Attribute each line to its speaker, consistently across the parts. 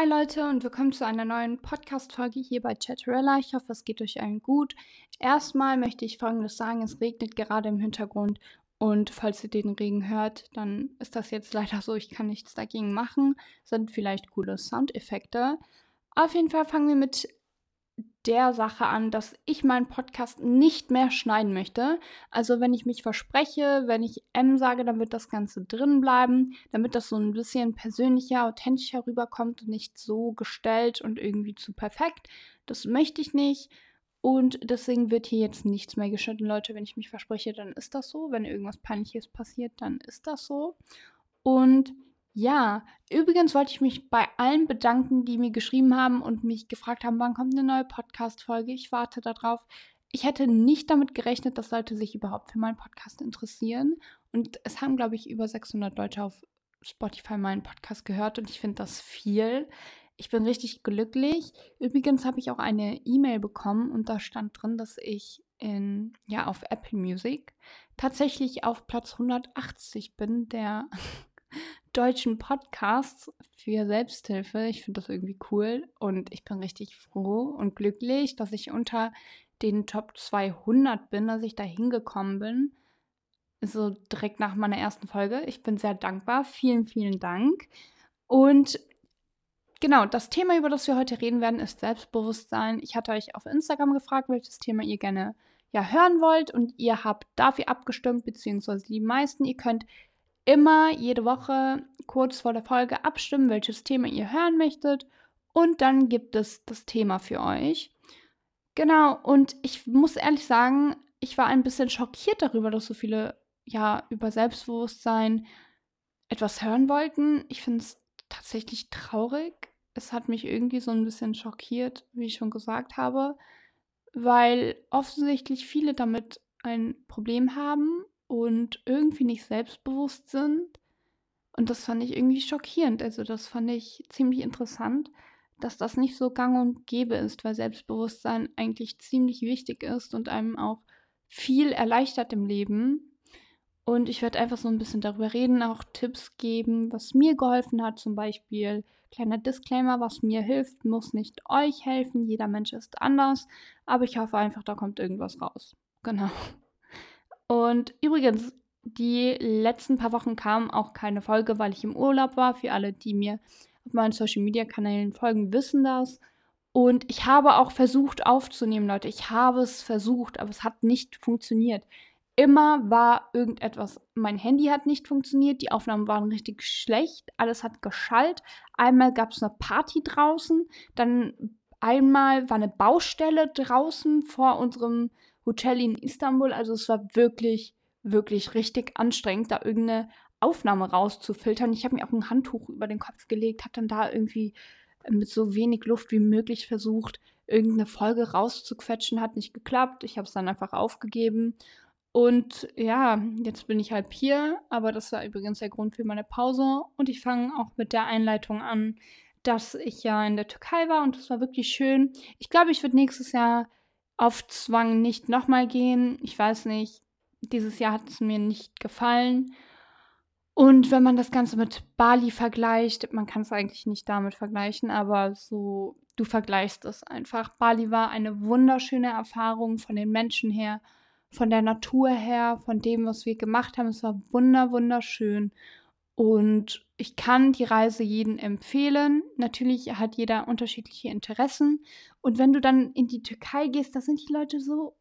Speaker 1: Hi Leute und willkommen zu einer neuen Podcast-Folge hier bei Chatterella. Ich hoffe, es geht euch allen gut. Erstmal möchte ich folgendes sagen: Es regnet gerade im Hintergrund und falls ihr den Regen hört, dann ist das jetzt leider so. Ich kann nichts dagegen machen. Sind vielleicht coole Soundeffekte. Auf jeden Fall fangen wir mit der Sache an, dass ich meinen Podcast nicht mehr schneiden möchte. Also wenn ich mich verspreche, wenn ich M sage, dann wird das Ganze drin bleiben, damit das so ein bisschen persönlicher, authentischer rüberkommt und nicht so gestellt und irgendwie zu perfekt. Das möchte ich nicht. Und deswegen wird hier jetzt nichts mehr geschnitten, Leute. Wenn ich mich verspreche, dann ist das so. Wenn irgendwas Peinliches passiert, dann ist das so. Und ja, übrigens wollte ich mich bei allen bedanken, die mir geschrieben haben und mich gefragt haben, wann kommt eine neue Podcast-Folge. Ich warte darauf. Ich hätte nicht damit gerechnet, dass Leute sich überhaupt für meinen Podcast interessieren. Und es haben, glaube ich, über 600 Leute auf Spotify meinen Podcast gehört und ich finde das viel. Ich bin richtig glücklich. Übrigens habe ich auch eine E-Mail bekommen und da stand drin, dass ich in, ja, auf Apple Music tatsächlich auf Platz 180 bin der deutschen Podcasts für Selbsthilfe. Ich finde das irgendwie cool und ich bin richtig froh und glücklich, dass ich unter den Top 200 bin, dass ich da hingekommen bin. So direkt nach meiner ersten Folge. Ich bin sehr dankbar. Vielen, vielen Dank. Und genau, das Thema, über das wir heute reden werden, ist Selbstbewusstsein. Ich hatte euch auf Instagram gefragt, welches Thema ihr gerne ja, hören wollt und ihr habt dafür abgestimmt, beziehungsweise die meisten. Ihr könnt immer jede Woche kurz vor der Folge abstimmen, welches Thema ihr hören möchtet. Und dann gibt es das Thema für euch. Genau, und ich muss ehrlich sagen, ich war ein bisschen schockiert darüber, dass so viele ja über Selbstbewusstsein etwas hören wollten. Ich finde es tatsächlich traurig. Es hat mich irgendwie so ein bisschen schockiert, wie ich schon gesagt habe, weil offensichtlich viele damit ein Problem haben und irgendwie nicht selbstbewusst sind. Und das fand ich irgendwie schockierend. Also das fand ich ziemlich interessant, dass das nicht so gang und gäbe ist, weil Selbstbewusstsein eigentlich ziemlich wichtig ist und einem auch viel erleichtert im Leben. Und ich werde einfach so ein bisschen darüber reden, auch Tipps geben, was mir geholfen hat. Zum Beispiel, kleiner Disclaimer, was mir hilft, muss nicht euch helfen. Jeder Mensch ist anders. Aber ich hoffe einfach, da kommt irgendwas raus. Genau. Und übrigens, die letzten paar Wochen kam auch keine Folge, weil ich im Urlaub war. Für alle, die mir auf meinen Social Media Kanälen folgen, wissen das. Und ich habe auch versucht aufzunehmen, Leute. Ich habe es versucht, aber es hat nicht funktioniert. Immer war irgendetwas. Mein Handy hat nicht funktioniert, die Aufnahmen waren richtig schlecht, alles hat geschallt. Einmal gab es eine Party draußen, dann einmal war eine Baustelle draußen vor unserem Hotel in Istanbul. Also es war wirklich, wirklich richtig anstrengend, da irgendeine Aufnahme rauszufiltern. Ich habe mir auch ein Handtuch über den Kopf gelegt, habe dann da irgendwie mit so wenig Luft wie möglich versucht, irgendeine Folge rauszuquetschen. Hat nicht geklappt. Ich habe es dann einfach aufgegeben. Und ja, jetzt bin ich halb hier, aber das war übrigens der Grund für meine Pause. Und ich fange auch mit der Einleitung an, dass ich ja in der Türkei war und das war wirklich schön. Ich glaube, ich würde nächstes Jahr auf Zwang nicht nochmal gehen. Ich weiß nicht, dieses Jahr hat es mir nicht gefallen. Und wenn man das Ganze mit Bali vergleicht, man kann es eigentlich nicht damit vergleichen, aber so, du vergleichst es einfach. Bali war eine wunderschöne Erfahrung von den Menschen her, von der Natur her, von dem, was wir gemacht haben. Es war wunder, wunderschön. Und ich kann die Reise jedem empfehlen. Natürlich hat jeder unterschiedliche Interessen. Und wenn du dann in die Türkei gehst, da sind die Leute so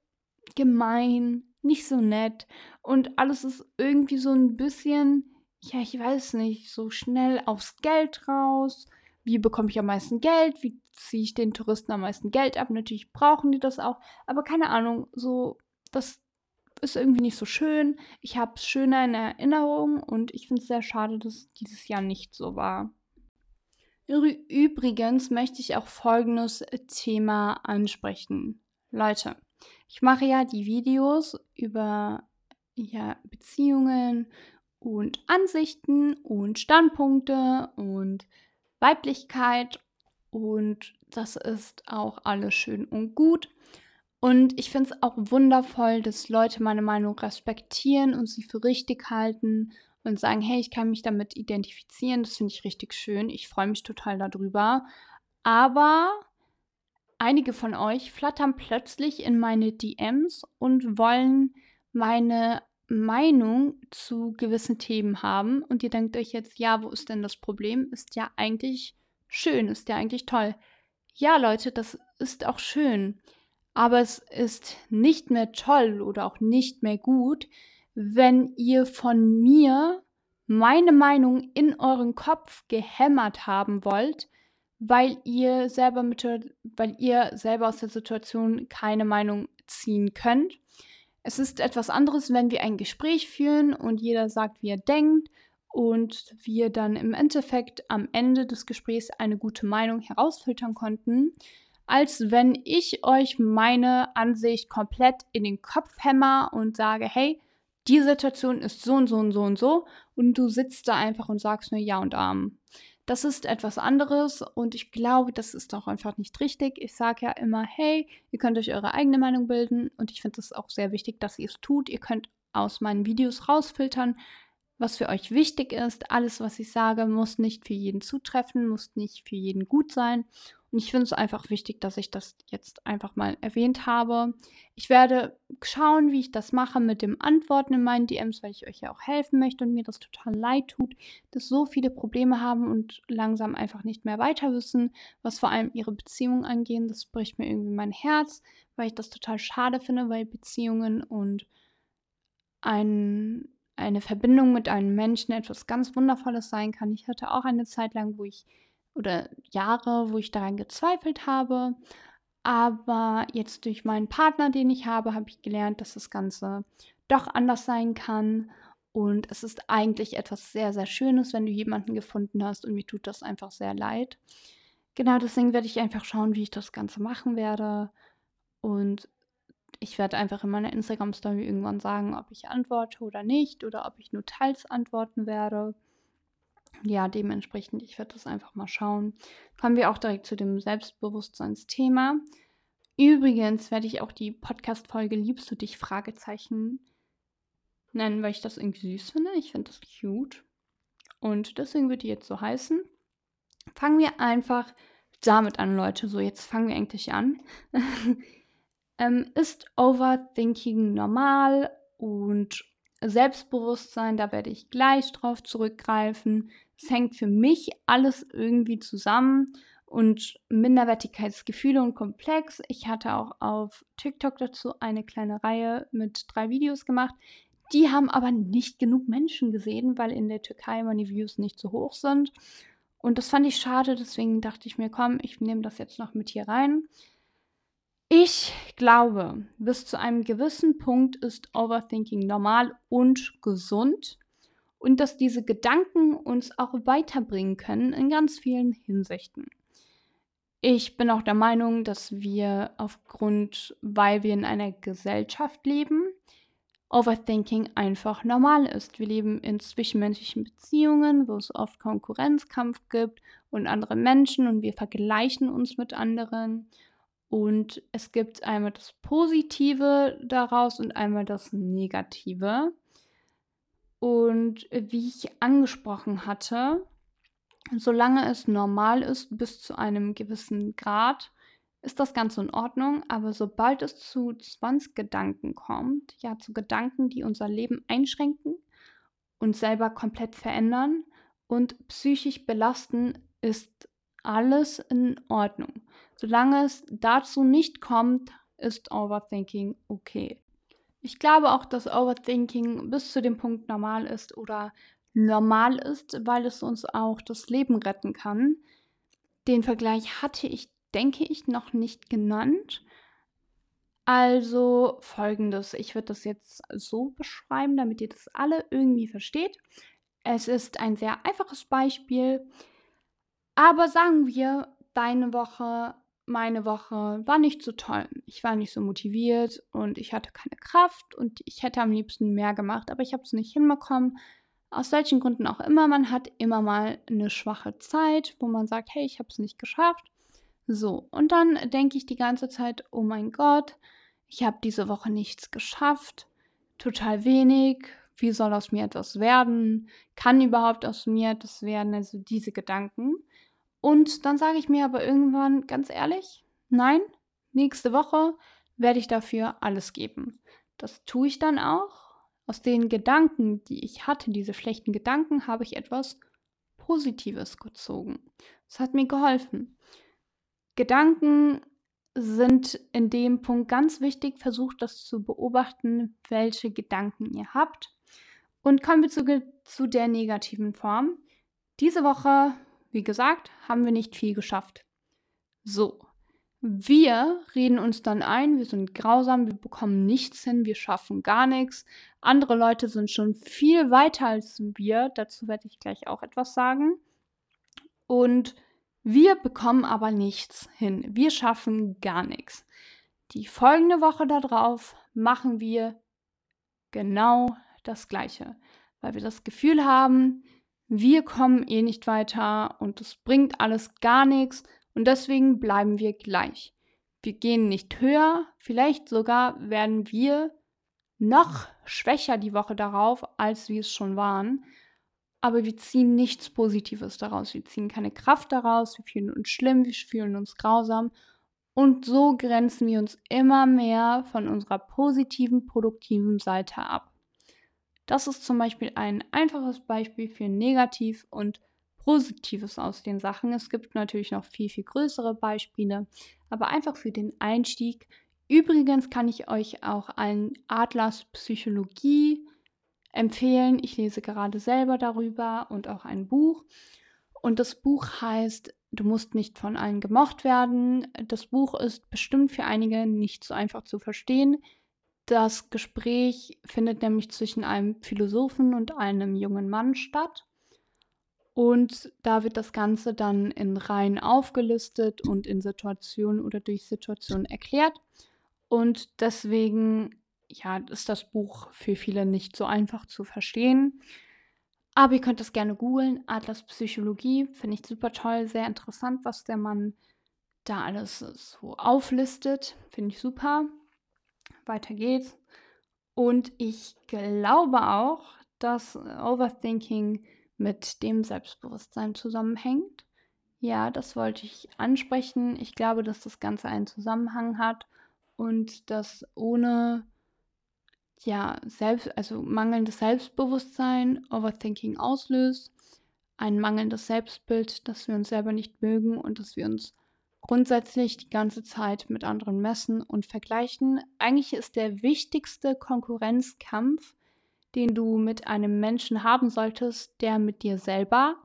Speaker 1: gemein, nicht so nett. Und alles ist irgendwie so ein bisschen, ja, ich weiß nicht, so schnell aufs Geld raus. Wie bekomme ich am meisten Geld? Wie ziehe ich den Touristen am meisten Geld ab? Natürlich brauchen die das auch. Aber keine Ahnung, so, das ist irgendwie nicht so schön. Ich habe es schöner in Erinnerung und ich finde es sehr schade, dass es dieses Jahr nicht so war. Übrigens möchte ich auch folgendes Thema ansprechen. Leute, ich mache ja die Videos über ja, Beziehungen und Ansichten und Standpunkte und Weiblichkeit und das ist auch alles schön und gut. Und ich finde es auch wundervoll, dass Leute meine Meinung respektieren und sie für richtig halten und sagen, hey, ich kann mich damit identifizieren. Das finde ich richtig schön. Ich freue mich total darüber. Aber einige von euch flattern plötzlich in meine DMs und wollen meine Meinung zu gewissen Themen haben. Und ihr denkt euch jetzt, ja, wo ist denn das Problem? Ist ja eigentlich schön, ist ja eigentlich toll. Ja, Leute, das ist auch schön. Aber es ist nicht mehr toll oder auch nicht mehr gut, wenn ihr von mir meine Meinung in euren Kopf gehämmert haben wollt, weil ihr selber mit weil ihr selber aus der Situation keine Meinung ziehen könnt. Es ist etwas anderes, wenn wir ein Gespräch führen und jeder sagt, wie er denkt und wir dann im Endeffekt am Ende des Gesprächs eine gute Meinung herausfiltern konnten, als wenn ich euch meine Ansicht komplett in den Kopf hämmer und sage, hey, die Situation ist so und so und so und so und du sitzt da einfach und sagst nur Ja und Arm. Das ist etwas anderes und ich glaube, das ist auch einfach nicht richtig. Ich sage ja immer, hey, ihr könnt euch eure eigene Meinung bilden und ich finde es auch sehr wichtig, dass ihr es tut. Ihr könnt aus meinen Videos rausfiltern, was für euch wichtig ist. Alles, was ich sage, muss nicht für jeden zutreffen, muss nicht für jeden gut sein. Und ich finde es einfach wichtig, dass ich das jetzt einfach mal erwähnt habe. Ich werde schauen, wie ich das mache mit dem Antworten in meinen DMs, weil ich euch ja auch helfen möchte und mir das total leid tut, dass so viele Probleme haben und langsam einfach nicht mehr weiter wissen, was vor allem ihre Beziehungen angehen. Das bricht mir irgendwie mein Herz, weil ich das total schade finde, weil Beziehungen und ein, eine Verbindung mit einem Menschen etwas ganz Wundervolles sein kann. Ich hatte auch eine Zeit lang, wo ich oder Jahre, wo ich daran gezweifelt habe. Aber jetzt durch meinen Partner, den ich habe, habe ich gelernt, dass das Ganze doch anders sein kann. Und es ist eigentlich etwas sehr, sehr Schönes, wenn du jemanden gefunden hast. Und mir tut das einfach sehr leid. Genau deswegen werde ich einfach schauen, wie ich das Ganze machen werde. Und ich werde einfach in meiner Instagram-Story irgendwann sagen, ob ich antworte oder nicht. Oder ob ich nur teils antworten werde ja, dementsprechend, ich werde das einfach mal schauen. Kommen wir auch direkt zu dem Selbstbewusstseinsthema. Übrigens werde ich auch die Podcast-Folge Liebst du dich? Fragezeichen nennen, weil ich das irgendwie süß finde. Ich finde das cute. Und deswegen wird die jetzt so heißen. Fangen wir einfach damit an, Leute. So, jetzt fangen wir eigentlich an. ähm, ist Overthinking normal? Und Selbstbewusstsein, da werde ich gleich drauf zurückgreifen. Es hängt für mich alles irgendwie zusammen und Minderwertigkeitsgefühle und Komplex. Ich hatte auch auf TikTok dazu eine kleine Reihe mit drei Videos gemacht. Die haben aber nicht genug Menschen gesehen, weil in der Türkei meine Views nicht so hoch sind. Und das fand ich schade, deswegen dachte ich mir, komm, ich nehme das jetzt noch mit hier rein. Ich glaube, bis zu einem gewissen Punkt ist Overthinking normal und gesund und dass diese Gedanken uns auch weiterbringen können in ganz vielen Hinsichten. Ich bin auch der Meinung, dass wir aufgrund, weil wir in einer Gesellschaft leben, Overthinking einfach normal ist. Wir leben in zwischenmenschlichen Beziehungen, wo es oft Konkurrenzkampf gibt und andere Menschen und wir vergleichen uns mit anderen und es gibt einmal das Positive daraus und einmal das Negative. Und wie ich angesprochen hatte, solange es normal ist bis zu einem gewissen Grad, ist das Ganze in Ordnung. Aber sobald es zu Zwangsgedanken kommt, ja, zu Gedanken, die unser Leben einschränken, uns selber komplett verändern und psychisch belasten, ist alles in Ordnung. Solange es dazu nicht kommt, ist Overthinking okay. Ich glaube auch, dass Overthinking bis zu dem Punkt normal ist oder normal ist, weil es uns auch das Leben retten kann. Den Vergleich hatte ich, denke ich, noch nicht genannt. Also folgendes, ich würde das jetzt so beschreiben, damit ihr das alle irgendwie versteht. Es ist ein sehr einfaches Beispiel, aber sagen wir, deine Woche meine Woche war nicht so toll. Ich war nicht so motiviert und ich hatte keine Kraft und ich hätte am liebsten mehr gemacht, aber ich habe es nicht hinbekommen. Aus welchen Gründen auch immer, man hat immer mal eine schwache Zeit, wo man sagt, hey, ich habe es nicht geschafft. So, und dann denke ich die ganze Zeit, oh mein Gott, ich habe diese Woche nichts geschafft, total wenig. wie soll aus mir etwas werden? Kann überhaupt aus mir etwas werden? Also diese Gedanken. Und dann sage ich mir aber irgendwann ganz ehrlich, nein, nächste Woche werde ich dafür alles geben. Das tue ich dann auch. Aus den Gedanken, die ich hatte, diese schlechten Gedanken, habe ich etwas Positives gezogen. Das hat mir geholfen. Gedanken sind in dem Punkt ganz wichtig. Versucht das zu beobachten, welche Gedanken ihr habt. Und kommen wir zu, zu der negativen Form. Diese Woche, wie gesagt, haben wir nicht viel geschafft. So, wir reden uns dann ein, wir sind grausam, wir bekommen nichts hin, wir schaffen gar nichts. Andere Leute sind schon viel weiter als wir, dazu werde ich gleich auch etwas sagen. Und wir bekommen aber nichts hin, wir schaffen gar nichts. Die folgende Woche darauf machen wir genau das Gleiche, weil wir das Gefühl haben, wir kommen eh nicht weiter und es bringt alles gar nichts und deswegen bleiben wir gleich. Wir gehen nicht höher, vielleicht sogar werden wir noch schwächer die Woche darauf, als wir es schon waren. Aber wir ziehen nichts Positives daraus. Wir ziehen keine Kraft daraus. Wir fühlen uns schlimm, wir fühlen uns grausam. Und so grenzen wir uns immer mehr von unserer positiven, produktiven Seite ab. Das ist zum Beispiel ein einfaches Beispiel für negativ und Positives aus den Sachen. Es gibt natürlich noch viel, viel größere Beispiele, aber einfach für den Einstieg. Übrigens kann ich euch auch einen Atlas Psychologie empfehlen. Ich lese gerade selber darüber und auch ein Buch. Und das Buch heißt Du musst nicht von allen gemocht werden. Das Buch ist bestimmt für einige nicht so einfach zu verstehen. Das Gespräch findet nämlich zwischen einem Philosophen und einem jungen Mann statt. Und da wird das Ganze dann in Reihen aufgelistet und in Situationen oder durch Situationen erklärt. Und deswegen ja, ist das Buch für viele nicht so einfach zu verstehen. Aber ihr könnt das gerne googeln. Atlas Psychologie finde ich super toll, sehr interessant, was der Mann da alles so auflistet. Finde ich super. Weiter geht's. Und ich glaube auch, dass Overthinking mit dem Selbstbewusstsein zusammenhängt. Ja, das wollte ich ansprechen. Ich glaube, dass das Ganze einen Zusammenhang hat und dass ohne ja, selbst, also mangelndes Selbstbewusstsein Overthinking auslöst, ein mangelndes Selbstbild, dass wir uns selber nicht mögen und dass wir uns grundsätzlich die ganze Zeit mit anderen messen und vergleichen. Eigentlich ist der wichtigste Konkurrenzkampf den du mit einem Menschen haben solltest, der mit dir selber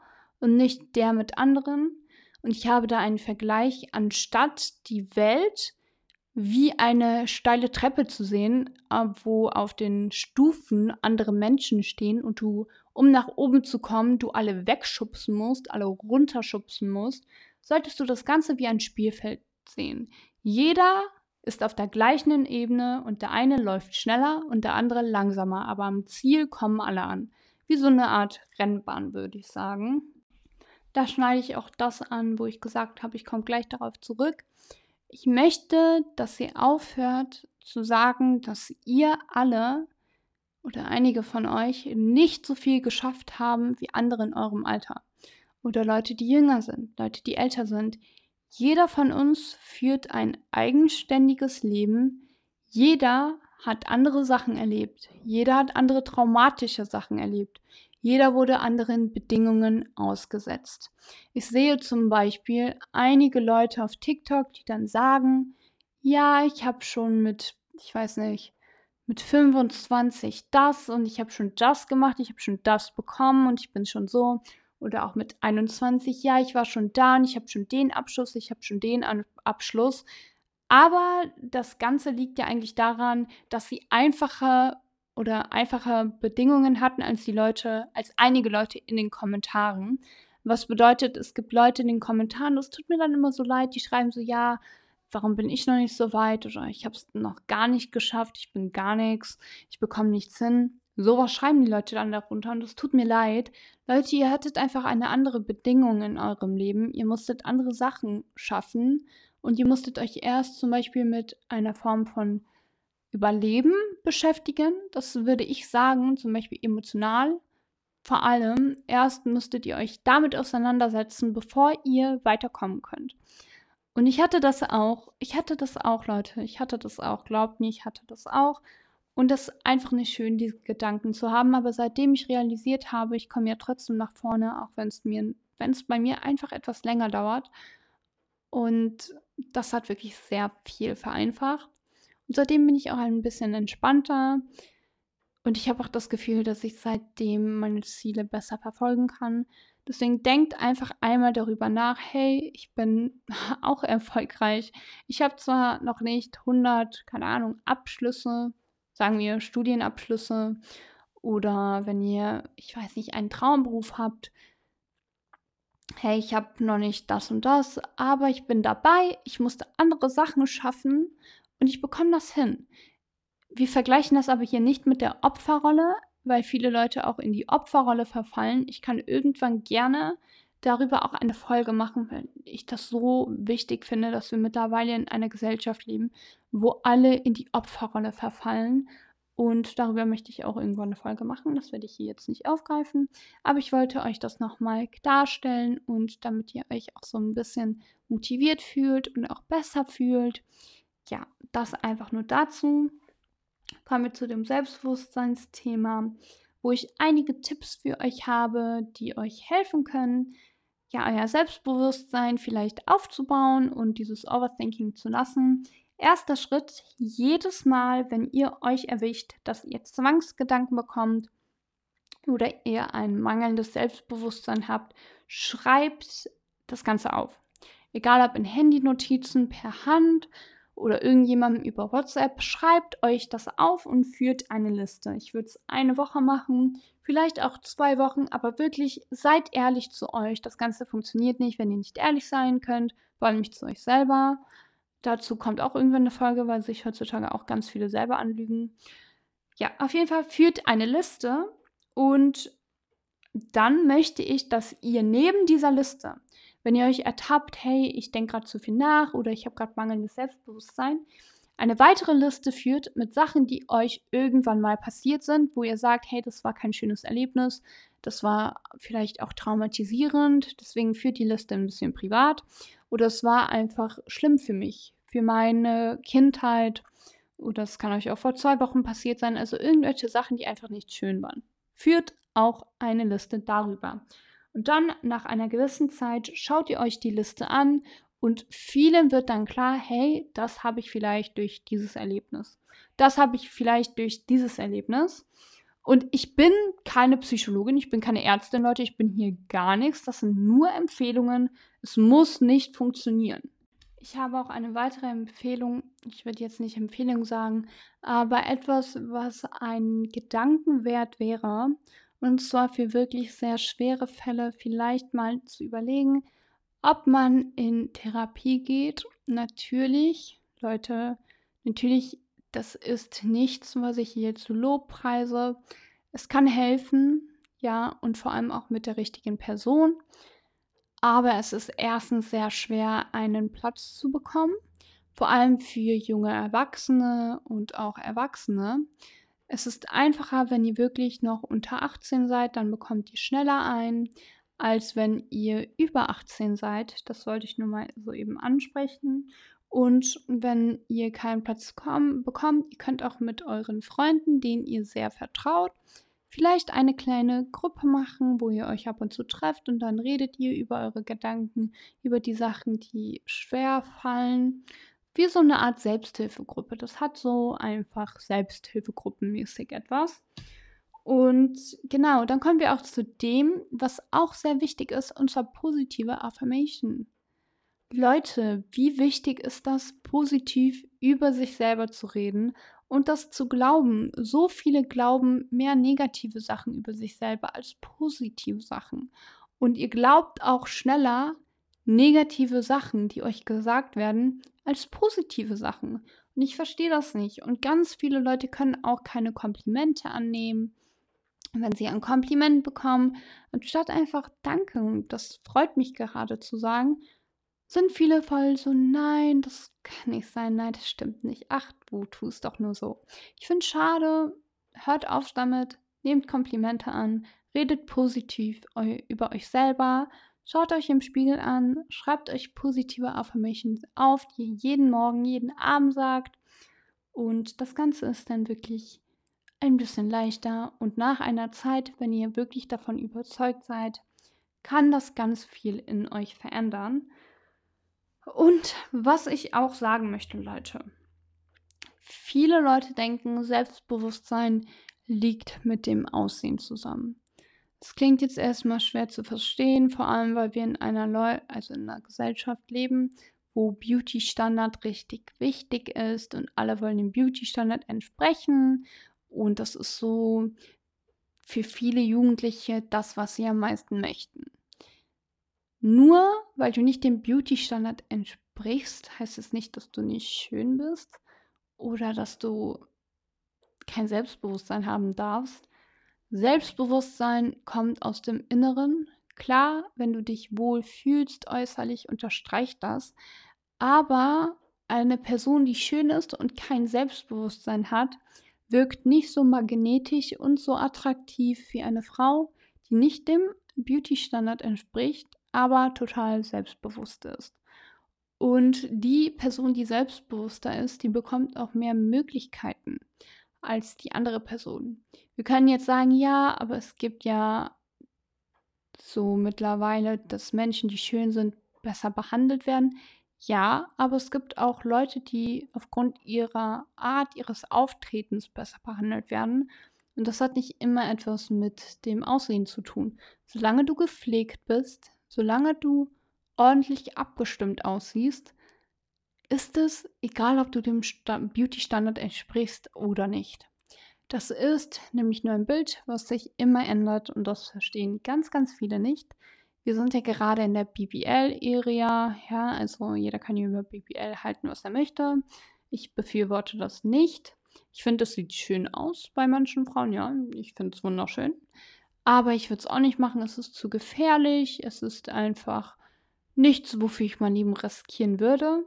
Speaker 1: und nicht der mit anderen. Und ich habe da einen Vergleich, anstatt die Welt wie eine steile Treppe zu sehen, äh, wo auf den Stufen andere Menschen stehen und du, um nach oben zu kommen, du alle wegschubsen musst, alle runterschubsen musst, solltest du das Ganze wie ein Spielfeld sehen. Jeder ist auf der gleichen Ebene und der eine läuft schneller und der andere langsamer, aber am Ziel kommen alle an. Wie so eine Art Rennbahn, würde ich sagen. Da schneide ich auch das an, wo ich gesagt habe, ich komme gleich darauf zurück. Ich möchte, dass ihr aufhört zu sagen, dass ihr alle oder einige von euch nicht so viel geschafft haben wie andere in eurem Alter. Oder Leute, die jünger sind, Leute, die älter sind. Jeder von uns führt ein eigenständiges Leben. Jeder hat andere Sachen erlebt. Jeder hat andere traumatische Sachen erlebt. Jeder wurde anderen Bedingungen ausgesetzt. Ich sehe zum Beispiel einige Leute auf TikTok, die dann sagen, ja, ich habe schon mit, ich weiß nicht, mit 25 das und ich habe schon das gemacht, ich habe schon das bekommen und ich bin schon so oder auch mit 21, ja, ich war schon da und ich habe schon den Abschluss, ich habe schon den Abschluss. Aber das Ganze liegt ja eigentlich daran, dass sie einfache oder einfache Bedingungen hatten als die Leute, als einige Leute in den Kommentaren. Was bedeutet, es gibt Leute in den Kommentaren, das tut mir dann immer so leid, die schreiben so, ja, warum bin ich noch nicht so weit oder ich habe es noch gar nicht geschafft, ich bin gar nichts, ich bekomme nichts hin. Sowas schreiben die Leute dann darunter und es tut mir leid. Leute, ihr hattet einfach eine andere Bedingung in eurem Leben. Ihr musstet andere Sachen schaffen und ihr musstet euch erst zum Beispiel mit einer Form von Überleben beschäftigen. Das würde ich sagen, zum Beispiel emotional. Vor allem, erst müsstet ihr euch damit auseinandersetzen, bevor ihr weiterkommen könnt. Und ich hatte das auch. Ich hatte das auch, Leute. Ich hatte das auch. Glaubt mir, ich hatte das auch. Und das ist einfach nicht schön, diese Gedanken zu haben. Aber seitdem ich realisiert habe, ich komme ja trotzdem nach vorne, auch wenn es mir, wenn es bei mir einfach etwas länger dauert. Und das hat wirklich sehr viel vereinfacht. Und seitdem bin ich auch ein bisschen entspannter. Und ich habe auch das Gefühl, dass ich seitdem meine Ziele besser verfolgen kann. Deswegen denkt einfach einmal darüber nach, hey, ich bin auch erfolgreich. Ich habe zwar noch nicht 100, keine Ahnung, Abschlüsse, sagen wir Studienabschlüsse oder wenn ihr, ich weiß nicht, einen Traumberuf habt, hey, ich habe noch nicht das und das, aber ich bin dabei, ich musste andere Sachen schaffen und ich bekomme das hin. Wir vergleichen das aber hier nicht mit der Opferrolle, weil viele Leute auch in die Opferrolle verfallen. Ich kann irgendwann gerne darüber auch eine Folge machen, weil ich das so wichtig finde, dass wir mittlerweile in einer Gesellschaft leben, wo alle in die Opferrolle verfallen. Und darüber möchte ich auch irgendwann eine Folge machen. Das werde ich hier jetzt nicht aufgreifen. Aber ich wollte euch das nochmal darstellen und damit ihr euch auch so ein bisschen motiviert fühlt und auch besser fühlt. Ja, das einfach nur dazu kommen wir zu dem Selbstbewusstseinsthema, wo ich einige Tipps für euch habe, die euch helfen können, ja, euer Selbstbewusstsein vielleicht aufzubauen und dieses Overthinking zu lassen. Erster Schritt, jedes Mal, wenn ihr euch erwischt, dass ihr Zwangsgedanken bekommt oder ihr ein mangelndes Selbstbewusstsein habt, schreibt das Ganze auf. Egal ob in Handynotizen, per Hand oder irgendjemandem über WhatsApp, schreibt euch das auf und führt eine Liste. Ich würde es eine Woche machen, vielleicht auch zwei Wochen, aber wirklich seid ehrlich zu euch. Das Ganze funktioniert nicht, wenn ihr nicht ehrlich sein könnt, vor allem nicht zu euch selber. Dazu kommt auch irgendwann eine Folge, weil sich heutzutage auch ganz viele selber anlügen. Ja, auf jeden Fall führt eine Liste und dann möchte ich, dass ihr neben dieser Liste wenn ihr euch ertappt, hey, ich denke gerade zu viel nach oder ich habe gerade mangelndes Selbstbewusstsein, eine weitere Liste führt mit Sachen, die euch irgendwann mal passiert sind, wo ihr sagt, hey, das war kein schönes Erlebnis, das war vielleicht auch traumatisierend, deswegen führt die Liste ein bisschen privat oder es war einfach schlimm für mich, für meine Kindheit oder es kann euch auch vor zwei Wochen passiert sein, also irgendwelche Sachen, die einfach nicht schön waren. Führt auch eine Liste darüber. Und dann nach einer gewissen Zeit schaut ihr euch die Liste an und vielen wird dann klar, hey, das habe ich vielleicht durch dieses Erlebnis. Das habe ich vielleicht durch dieses Erlebnis. Und ich bin keine Psychologin, ich bin keine Ärztin, Leute, ich bin hier gar nichts. Das sind nur Empfehlungen. Es muss nicht funktionieren. Ich habe auch eine weitere Empfehlung. Ich würde jetzt nicht Empfehlung sagen, aber etwas, was ein Gedankenwert wäre. Und zwar für wirklich sehr schwere Fälle vielleicht mal zu überlegen, ob man in Therapie geht. Natürlich, Leute, natürlich, das ist nichts, was ich hier zu Lob preise. Es kann helfen, ja, und vor allem auch mit der richtigen Person. Aber es ist erstens sehr schwer, einen Platz zu bekommen, vor allem für junge Erwachsene und auch Erwachsene. Es ist einfacher, wenn ihr wirklich noch unter 18 seid, dann bekommt ihr schneller ein, als wenn ihr über 18 seid. Das wollte ich nur mal so eben ansprechen. Und wenn ihr keinen Platz bekommt, ihr könnt auch mit euren Freunden, denen ihr sehr vertraut, vielleicht eine kleine Gruppe machen, wo ihr euch ab und zu trefft und dann redet ihr über eure Gedanken, über die Sachen, die schwer fallen wie so eine Art Selbsthilfegruppe. Das hat so einfach Selbsthilfegruppenmäßig etwas. Und genau, dann kommen wir auch zu dem, was auch sehr wichtig ist, und zwar positive Affirmation. Leute, wie wichtig ist das, positiv über sich selber zu reden und das zu glauben? So viele glauben mehr negative Sachen über sich selber als positive Sachen. Und ihr glaubt auch schneller negative Sachen, die euch gesagt werden, als positive Sachen. Und ich verstehe das nicht. Und ganz viele Leute können auch keine Komplimente annehmen. Wenn sie ein Kompliment bekommen, anstatt einfach Danke, das freut mich gerade zu sagen, sind viele voll so, nein, das kann nicht sein, nein, das stimmt nicht. Ach, du tust doch nur so. Ich finde es schade, hört auf damit, nehmt Komplimente an, redet positiv über euch selber, schaut euch im Spiegel an, schreibt euch positive Affirmations auf, die ihr jeden Morgen, jeden Abend sagt. Und das Ganze ist dann wirklich ein bisschen leichter. Und nach einer Zeit, wenn ihr wirklich davon überzeugt seid, kann das ganz viel in euch verändern. Und was ich auch sagen möchte, Leute. Viele Leute denken, Selbstbewusstsein liegt mit dem Aussehen zusammen. Das klingt jetzt erstmal schwer zu verstehen, vor allem weil wir in einer Leu also in einer Gesellschaft leben, wo Beauty-Standard richtig wichtig ist und alle wollen dem Beauty-Standard entsprechen. Und das ist so für viele Jugendliche das, was sie am meisten möchten. Nur weil du nicht dem Beauty-Standard entsprichst, heißt es nicht, dass du nicht schön bist oder dass du kein Selbstbewusstsein haben darfst. Selbstbewusstsein kommt aus dem Inneren. Klar, wenn du dich wohl fühlst äußerlich, unterstreicht das. Aber eine Person, die schön ist und kein Selbstbewusstsein hat, wirkt nicht so magnetisch und so attraktiv wie eine Frau, die nicht dem Beauty-Standard entspricht, aber total selbstbewusst ist. Und die Person, die selbstbewusster ist, die bekommt auch mehr Möglichkeiten als die andere Person. Wir können jetzt sagen, ja, aber es gibt ja so mittlerweile, dass Menschen, die schön sind, besser behandelt werden. Ja, aber es gibt auch Leute, die aufgrund ihrer Art, ihres Auftretens besser behandelt werden. Und das hat nicht immer etwas mit dem Aussehen zu tun. Solange du gepflegt bist, solange du ordentlich abgestimmt aussiehst, ist es egal, ob du dem Beauty-Standard entsprichst oder nicht. Das ist nämlich nur ein Bild, was sich immer ändert und das verstehen ganz, ganz viele nicht. Wir sind ja gerade in der BBL-Area, ja, also jeder kann hier über BBL halten, was er möchte. Ich befürworte das nicht. Ich finde, es sieht schön aus bei manchen Frauen, ja, ich finde es wunderschön. Aber ich würde es auch nicht machen, es ist zu gefährlich, es ist einfach nichts, wofür ich mein Leben riskieren würde.